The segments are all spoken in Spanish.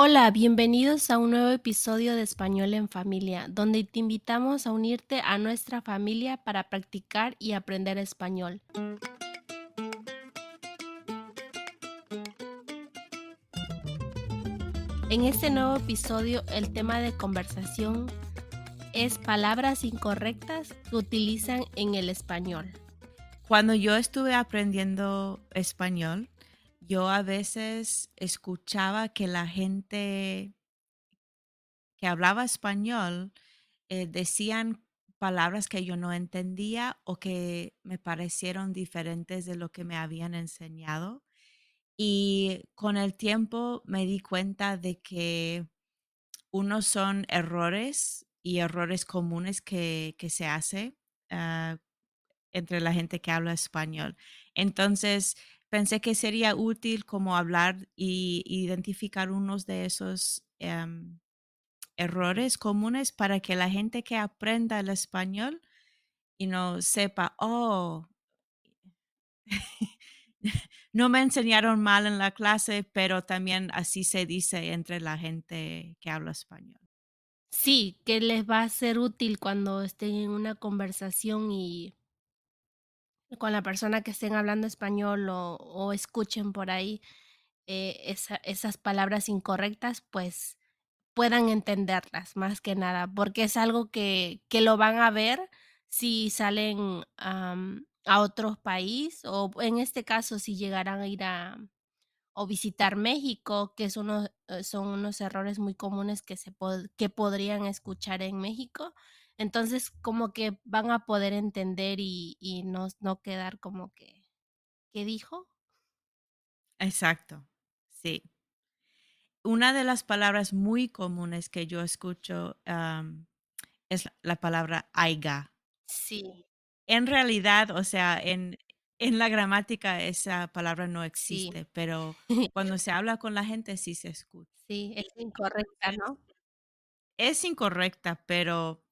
Hola, bienvenidos a un nuevo episodio de Español en Familia, donde te invitamos a unirte a nuestra familia para practicar y aprender español. En este nuevo episodio, el tema de conversación es palabras incorrectas que utilizan en el español. Cuando yo estuve aprendiendo español, yo a veces escuchaba que la gente que hablaba español eh, decían palabras que yo no entendía o que me parecieron diferentes de lo que me habían enseñado. Y con el tiempo me di cuenta de que unos son errores y errores comunes que, se hace ah, entre la gente que habla español. Entonces, pensé que sería útil como hablar y identificar unos de esos em, errores comunes para que la gente que aprenda el español y no sepa, oh, no me enseñaron mal en la clase, pero también así se dice entre la gente que habla español. Sí, que les va a ser útil cuando estén en una conversación y con la persona que estén hablando español o, escuchen por ahí eh, esas palabras incorrectas, pues puedan entenderlas más que nada, porque es algo que, que lo van a ver si salen a otro país o en este caso si llegaran a ir a o visitar México, que es uno, eh, son unos errores muy comunes que, se que podrían escuchar en México. Entonces, como que van a poder entender y, y no, no quedar como que, ¿qué dijo? Exacto, sí. Una de las palabras muy comunes que yo escucho es la palabra aiga. Sí. En realidad, o sea, en, en la gramática esa palabra no existe, pero cuando se habla con la gente sí se escucha. Sí, es incorrecta, ¿no? Es incorrecta, pero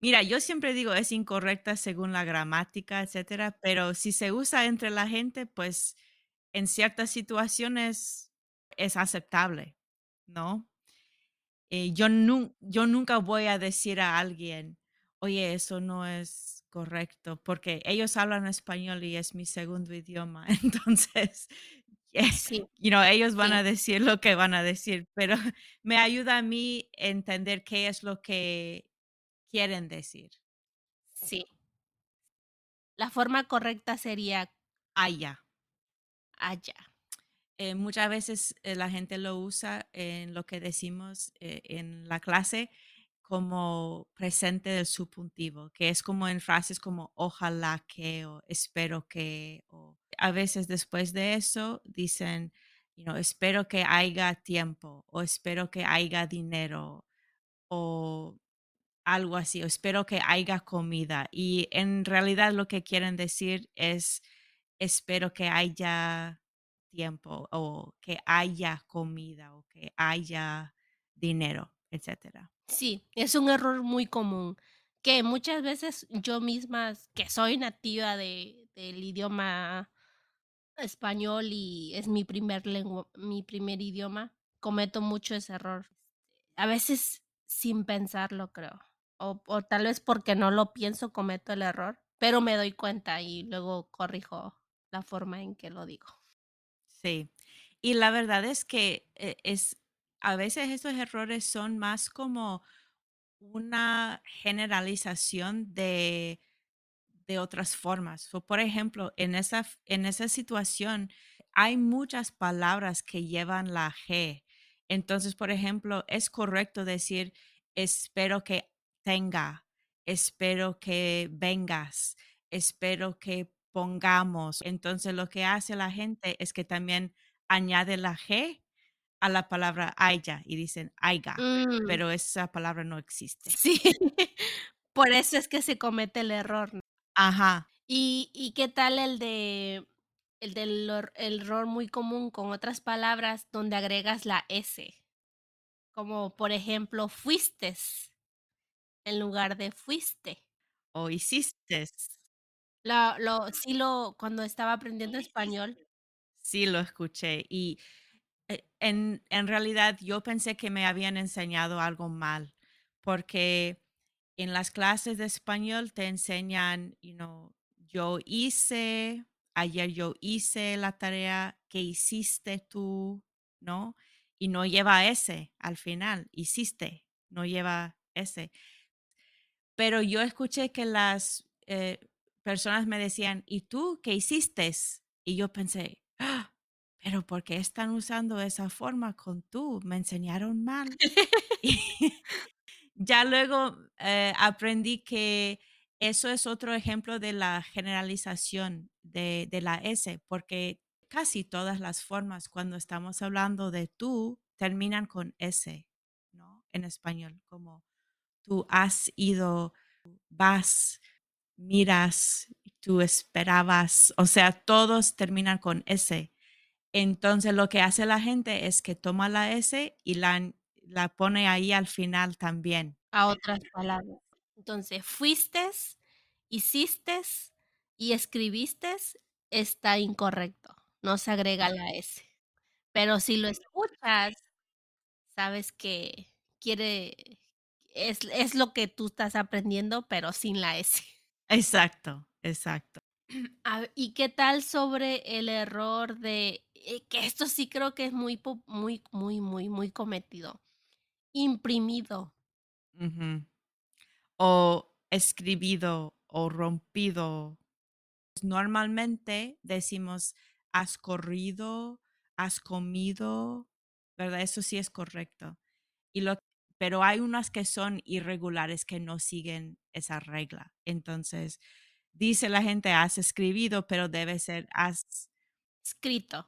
Mira, yo siempre digo es incorrecta según la gramática, etcétera, pero si se usa entre la gente, pues en ciertas situaciones es aceptable, ¿no? Eh, yo, yo nunca voy a decir a alguien, oye, eso no es correcto, porque ellos hablan español y es mi segundo idioma, entonces, sí, you know, ellos van a decir lo que van a decir, pero me ayuda a mí entender qué es lo que quieren decir. Sí. La forma correcta sería allá. Allá. Eh, muchas veces eh, la gente lo usa en lo que decimos eh, en la clase como presente del subjuntivo, que es como en frases como ojalá que o espero que o a veces después de eso dicen, you know, espero que haya tiempo o espero que haya dinero o algo así, o espero que haya comida. Y en realidad lo que quieren decir es, espero que haya tiempo o que haya comida o que haya dinero, etcétera. Sí, es un error muy común que muchas veces yo misma, que soy nativa de, del idioma español y es mi primer lengua, mi primer idioma, cometo mucho ese error. A veces sin pensarlo, creo o, tal vez porque no lo pienso cometo el error, pero me doy cuenta y luego corrijo la forma en que lo digo. Sí, y la verdad es que eh, es a veces estos errores son más como una generalización de, de otras formas. por ejemplo, en esa, en esa situación hay muchas palabras que llevan la G. Entonces, por ejemplo, es correcto decir, espero que tenga, espero que vengas, espero que pongamos. Entonces lo que hace la gente es que también añade la G a la palabra haya y dicen aiga, mm. pero esa palabra no existe. Sí, por eso es que se comete el error. Ajá. ¿Y, ¿Y qué tal el de el del el error muy común con otras palabras donde agregas la S? Como por ejemplo, fuistes en lugar de fuiste. O hiciste. Lo, lo, sí lo, cuando estaba aprendiendo español. Sí, lo escuché. Y eh, en, en realidad yo pensé que me habían enseñado algo mal, porque en las clases de español te enseñan, you know, yo hice, ayer yo hice la tarea que hiciste tú, ¿no? Y no lleva ese al final, hiciste, no lleva ese. Pero yo escuché que las eh, personas me decían, ¿y tú qué hiciste? Y yo pensé, "Ah, pero ¿por qué están usando esa forma con tú? Me enseñaron mal. Ya luego eh, aprendí que eso es otro ejemplo de la generalización de, de la S, porque casi todas las formas cuando estamos hablando de tú terminan con S, ¿no? En español, como tú has ido, vas, miras, tú esperabas, o sea, todos terminan con S. Entonces lo que hace la gente es que toma la S y la, la pone ahí al final también. A otras palabras. Entonces, fuiste, hiciste y escribiste está incorrecto, no se agrega la S. Pero si lo escuchas, sabes que quiere es es lo que tú estás aprendiendo, pero sin la S. Exacto, exacto. ¿y qué tal sobre el error de, eh, que esto sí creo que es muy muy muy muy muy cometido, imprimido? O escribido o rompido. Normalmente decimos, has corrido, has comido, ¿verdad? Eso sí es correcto. Y lo pero hay unas que son irregulares que no siguen esa regla. Entonces, dice la gente, has escribido, pero debe ser has Escrito,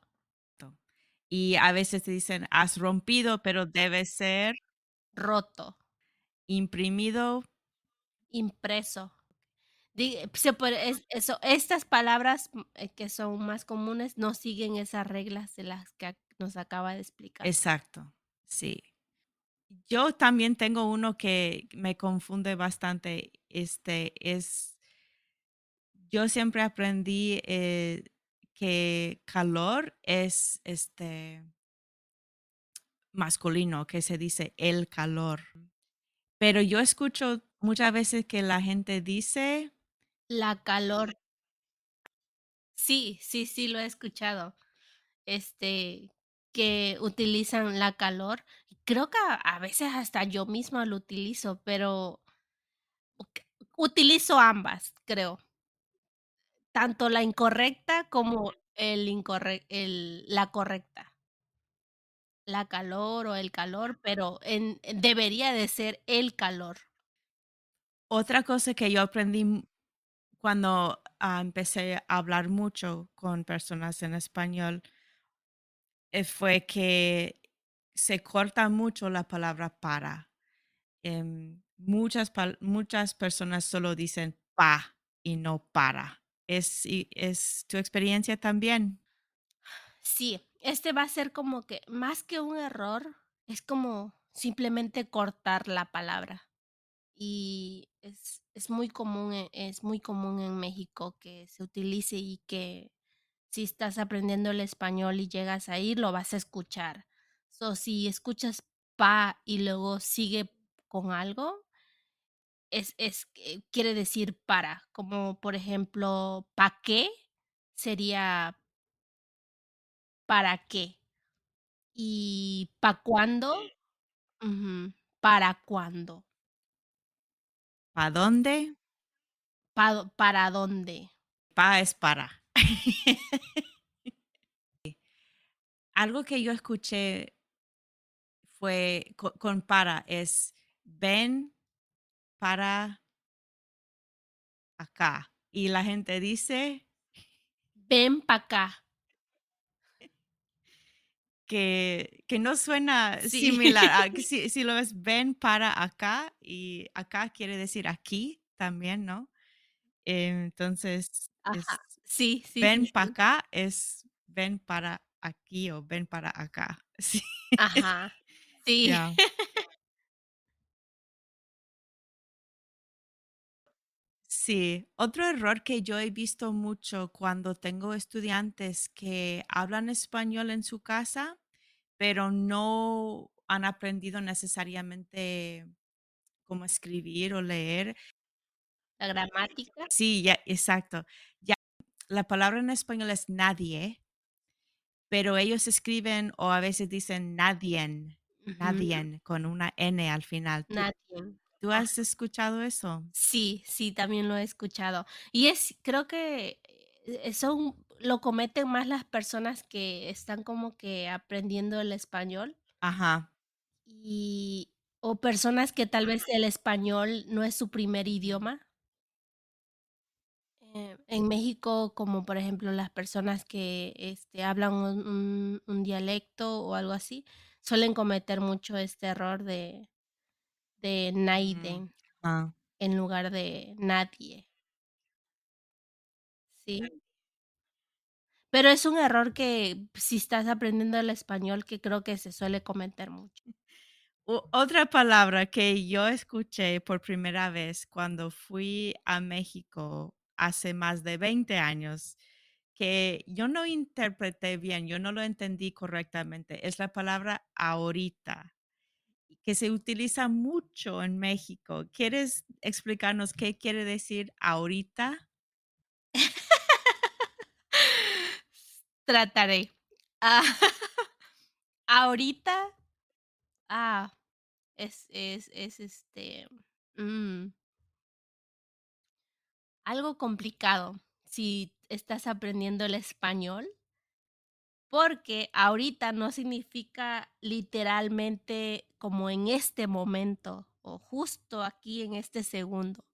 y a veces te dicen, has rompido, pero debe ser roto, imprimido. impreso. Di se puede es eso estas palabras, mm, eh, que son más comunes, no siguen esas reglas de las que nos acaba de explicar. Exacto, sí. Yo también tengo uno que me confunde bastante, este, es yo siempre aprendí, eh, que calor es, este, masculino, que se dice el calor. Pero yo escucho muchas veces que la gente dice La calor. Sí, sí, sí, lo he escuchado. Este, que utilizan la calor. Creo que a veces hasta yo misma lo utilizo, pero utilizo ambas, creo. Tanto la incorrecta como el la correcta. La calor o el calor, pero debería de ser el calor. otra cosa que yo aprendí cuando, ah, empecé a hablar mucho con personas en español, fue que se corta mucho la palabra para. Em, muchas, muchas personas solo dicen pa y no para. ¿Es, es tu experiencia también? Sí, este va a ser como que más que un error, es como simplemente cortar la palabra. Y es es muy común, e es muy común en México que se utilice y que si estás aprendiendo el español y llegas ahí, lo vas a escuchar. So, si escuchas pa y luego sigue con algo, es es quiere decir para, como por ejemplo, ¿pa qué? Sería ¿para qué? Y ¿pa cuándo? ¿para cuándo? ¿Para dónde? ¿Pa do para dónde? Pa es para. Algo que yo escuché fue co- con, para, es ven para acá. Y la gente dice Ven pa' acá. que, que no suena Sí. similar. a- que si, si lo ves, ven para acá y acá quiere decir aquí también, ¿no? Eh, Entonces, es Sí, sí, sí, ven para sí. acá es ven para aquí o ven para acá. Sí, Ajá. Sí. Sí, otro error que yo he visto mucho cuando tengo estudiantes que hablan español en su casa, pero no han aprendido necesariamente cómo escribir o leer. La gramática. Sí, ya, exacto. La palabra en español es nadie, pero ellos escriben o a veces dicen nadien, Ujú. nadien con una N al final. ¿Tú, Nadie. tú Ah, has escuchado eso? sí, sí, también lo he escuchado. Y es creo que, eh, son lo cometen más las personas que están como que aprendiendo el español, Ajá. y o personas que tal vez el español no es su primer idioma. Eh, en México, como por ejemplo las personas que, este, hablan un un un dialecto o algo así, suelen cometer mucho este error de de Mm, Naiden ah. en lugar de nadie, sí. Pero es un error que si estás aprendiendo el español, que creo que se suele cometer mucho. O- otra palabra que yo escuché por primera vez cuando fui a México hace más de 20 años, que yo no interpreté bien, yo no lo entendí correctamente, es la palabra ahorita, que se utiliza mucho en México. ¿Quieres explicarnos qué quiere decir ahorita? Trataré. Ah, ahorita, ah, es es es, este, mm, algo complicado si estás aprendiendo el español, porque ahorita no significa literalmente como en este momento o justo aquí en este segundo.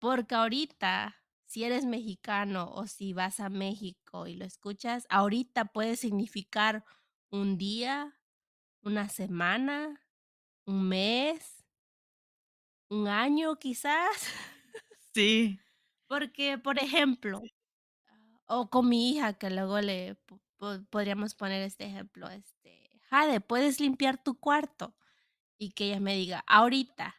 Porque ahorita, si eres mexicano o si vas a México y lo escuchas, ahorita puede significar un día, una semana, un mes, un año quizás. Sí. Porque, por ejemplo, o con mi hija, que luego le po po podríamos poner este ejemplo, este: "Jade, ¿puedes limpiar tu cuarto?", y que ella me diga: "Ahorita".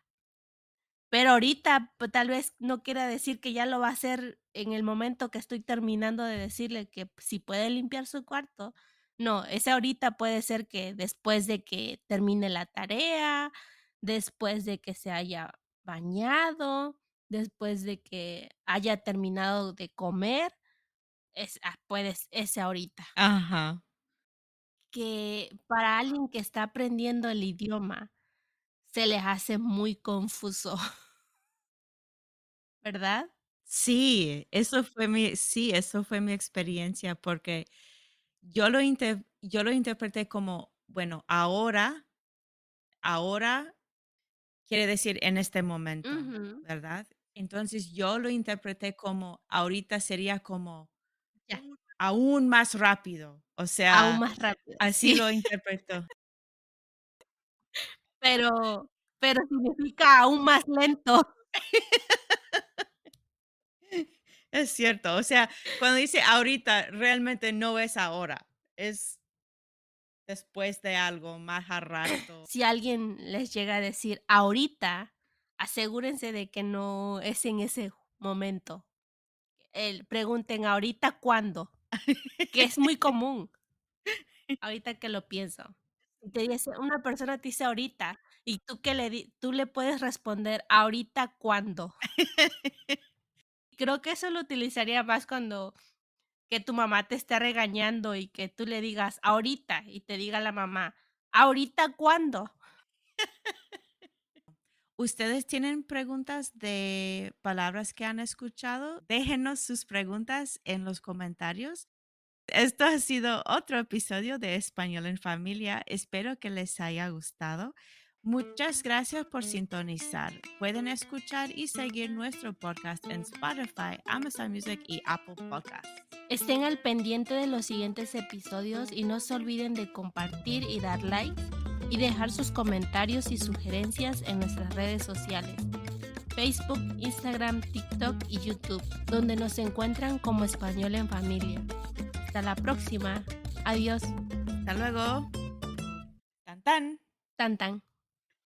Pero ahorita, pues, tal vez no quiera decir que ya lo va a hacer en el momento que estoy terminando de decirle que si puede limpiar su cuarto. No, ese ahorita puede ser que después de que termine la tarea, después de que se haya bañado, después de que haya terminado de comer, es ah, puedes ese ahorita. Ajá. Que para alguien que está aprendiendo el idioma, se les hace muy confuso, ¿verdad? Sí, eso fue mi, sí, eso fue mi experiencia porque yo lo, inter- yo lo interpreté como, bueno, ahora, ahora quiere decir en este momento. ¿verdad? Entonces yo lo interpreté como ahorita sería como aún más rápido, o aún sea, más rápido, así sí, lo interpreto. pero pero significa aún más lento. Es cierto, o sea, cuando dice ahorita, realmente no es ahora, es después de algo más a rato. Si alguien les llega a decir ahorita, asegúrense de que no es en ese momento. El pregunten: "¿Ahorita cuándo?", que es muy común, ahorita que lo pienso. Te dice una persona te dice: "Ahorita", y tú que le di tú le puedes responder: "¿Ahorita cuándo?". Creo que eso lo utilizaría más cuando Que tu mamá te esté regañando y que tú le digas: "Ahorita", y te diga la mamá: "¿Ahorita cuándo?". ¿Ustedes tienen preguntas de palabras que han escuchado? Déjenos sus preguntas en los comentarios. Esto ha sido otro episodio de Español en Familia. Espero que les haya gustado. Muchas gracias por sintonizar. Pueden escuchar y seguir nuestro podcast en Spotify, Amazon Music y Apple Podcasts. Estén al pendiente de los siguientes episodios y no se olviden de compartir y dar like, y dejar sus comentarios y sugerencias en nuestras redes sociales, Facebook, Instagram, TikTok y YouTube, donde nos encuentran como Español en Familia. Hasta la próxima. Adiós. Hasta luego. Tan tan. Tan tan.